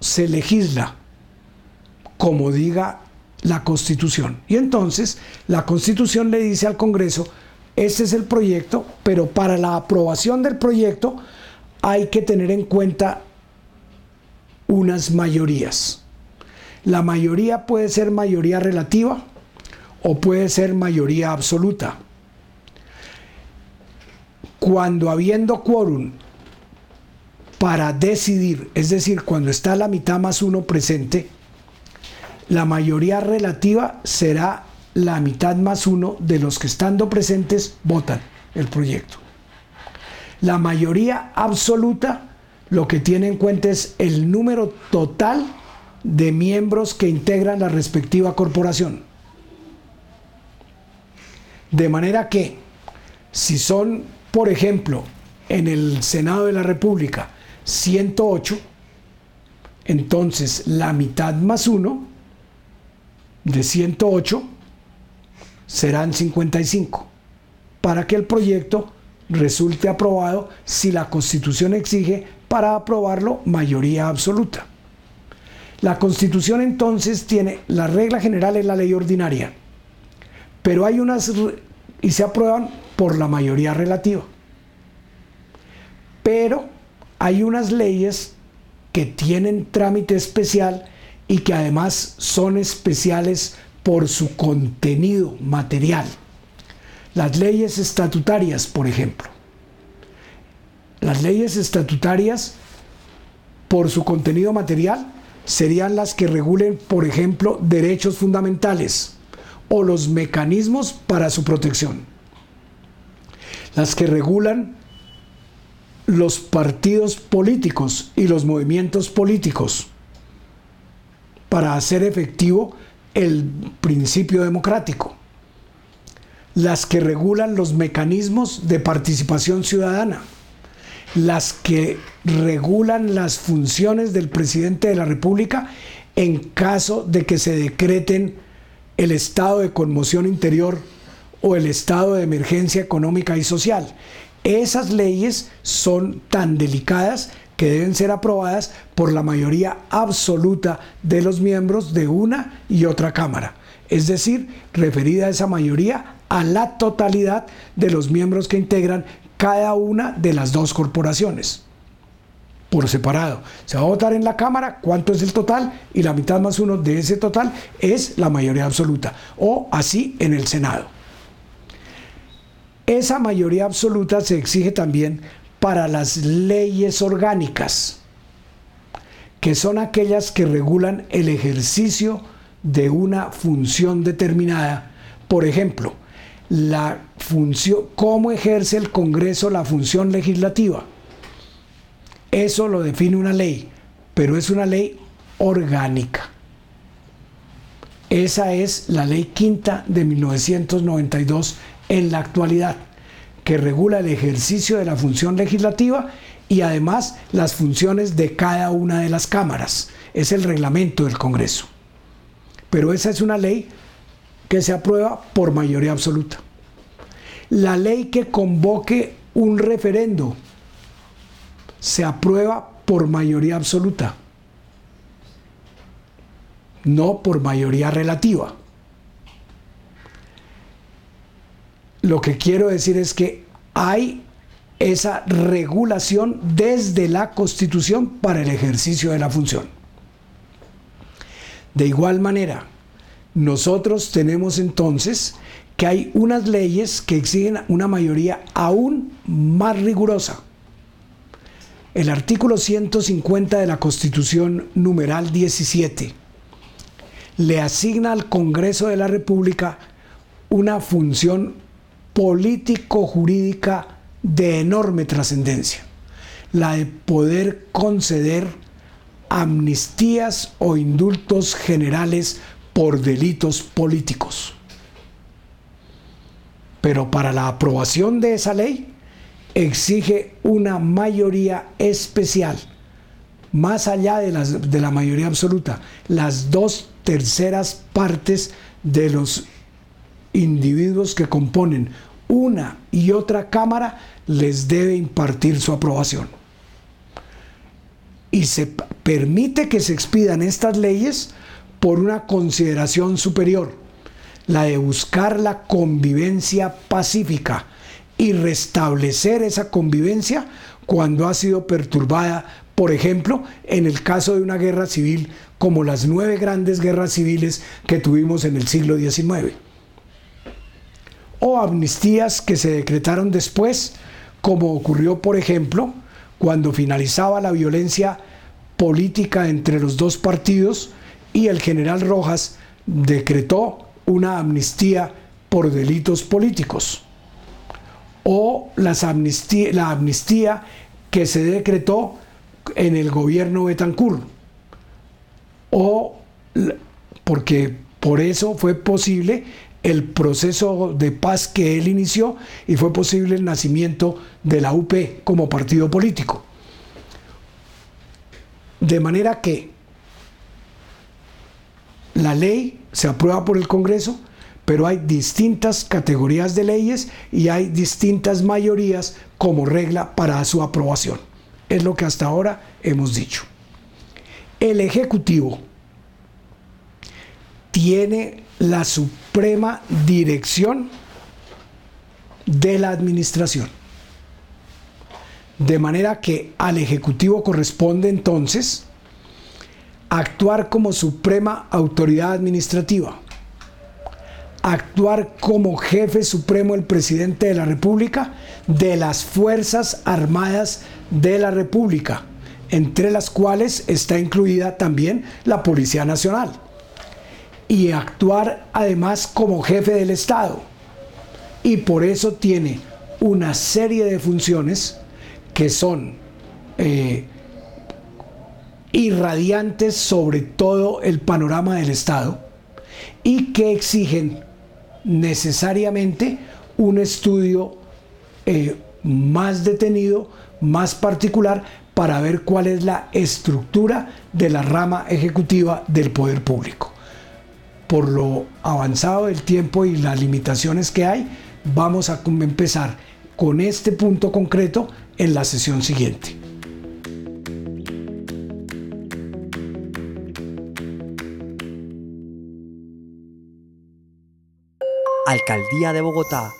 se legisla, como diga la Constitución. Y entonces la Constitución le dice al Congreso, este es el proyecto, pero para la aprobación del proyecto hay que tener en cuenta unas mayorías. La mayoría puede ser mayoría relativa o puede ser mayoría absoluta. Cuando habiendo quórum para decidir, es decir, cuando está la mitad más uno presente, la mayoría relativa será la mitad más uno de los que estando presentes votan el proyecto. La mayoría absoluta lo que tiene en cuenta es el número total de miembros que integran la respectiva corporación. De manera que, si son, por ejemplo, en el Senado de la República 108, entonces la mitad más uno de 108 serán 55, para que el proyecto resulte aprobado si la Constitución exige para aprobarlo mayoría absoluta. La Constitución entonces tiene, la regla general es la ley ordinaria, pero hay unas y se aprueban por la mayoría relativa. Pero hay unas leyes que tienen trámite especial y que además son especiales por su contenido material. Las leyes estatutarias, por ejemplo. Las leyes estatutarias, por su contenido material, serían las que regulen, por ejemplo, derechos fundamentales o los mecanismos para su protección. Las que regulan los partidos políticos y los movimientos políticos para hacer efectivo el principio democrático. Las que regulan los mecanismos de participación ciudadana. Las que regulan las funciones del presidente de la República en caso de que se decreten el estado de conmoción interior o el estado de emergencia económica y social. Esas leyes son tan delicadas que deben ser aprobadas por la mayoría absoluta de los miembros de una y otra Cámara. Es decir, referida esa mayoría a la totalidad de los miembros que integran cada una de las dos corporaciones. Por separado. Se va a votar en la Cámara cuánto es el total y la mitad más uno de ese total es la mayoría absoluta. O así en el Senado. Esa mayoría absoluta se exige también para las leyes orgánicas, que son aquellas que regulan el ejercicio de una función determinada. Por ejemplo, la función, cómo ejerce el Congreso la función legislativa. Eso lo define una ley, pero es una ley orgánica. Esa es la ley quinta de 1992 en la actualidad que regula el ejercicio de la función legislativa y además las funciones de cada una de las cámaras. Es el reglamento del Congreso. Pero esa es una ley que se aprueba por mayoría absoluta. La ley que convoque un referendo se aprueba por mayoría absoluta, no por mayoría relativa. Lo que quiero decir es que hay esa regulación desde la Constitución para el ejercicio de la función. De igual manera, nosotros tenemos entonces que hay unas leyes que exigen una mayoría aún más rigurosa. El artículo 150 de la Constitución numeral 17 le asigna al Congreso de la República una función político-jurídica de enorme trascendencia, la de poder conceder amnistías o indultos generales por delitos políticos. Pero para la aprobación de esa ley exige una mayoría especial, más allá de, de la mayoría absoluta, las dos terceras partes de los individuos que componen una y otra Cámara les debe impartir su aprobación. y se permite que se expidan estas leyes por una consideración superior, la de buscar la convivencia pacífica y restablecer esa convivencia cuando ha sido perturbada, por ejemplo, en el caso de una guerra civil como las nueve grandes guerras civiles que tuvimos en el siglo XIX. Amnistías que se decretaron después, como ocurrió, por ejemplo, cuando finalizaba la violencia política entre los dos partidos y el general Rojas decretó una amnistía por delitos políticos. O las la amnistía que se decretó en el gobierno Betancourt. O porque por eso fue posible el proceso de paz que él inició y fue posible el nacimiento de la UP como partido político. De manera que la ley se aprueba por el Congreso, pero hay distintas categorías de leyes y hay distintas mayorías como regla para su aprobación. Es lo que hasta ahora hemos dicho. El Ejecutivo tiene la suprema dirección de la administración. De manera que al Ejecutivo corresponde entonces actuar como suprema autoridad administrativa, actuar como jefe supremo el presidente de la República de las Fuerzas Armadas de la República, entre las cuales está incluida también la Policía Nacional, y actuar además como jefe del Estado. Y por eso tiene una serie de funciones que son eh, irradiantes sobre todo el panorama del Estado y que exigen necesariamente un estudio eh, más detenido, más particular, para ver cuál es la estructura de la rama ejecutiva del poder público. Por lo avanzado del tiempo y las limitaciones que hay, vamos a empezar con este punto concreto en la sesión siguiente. Alcaldía de Bogotá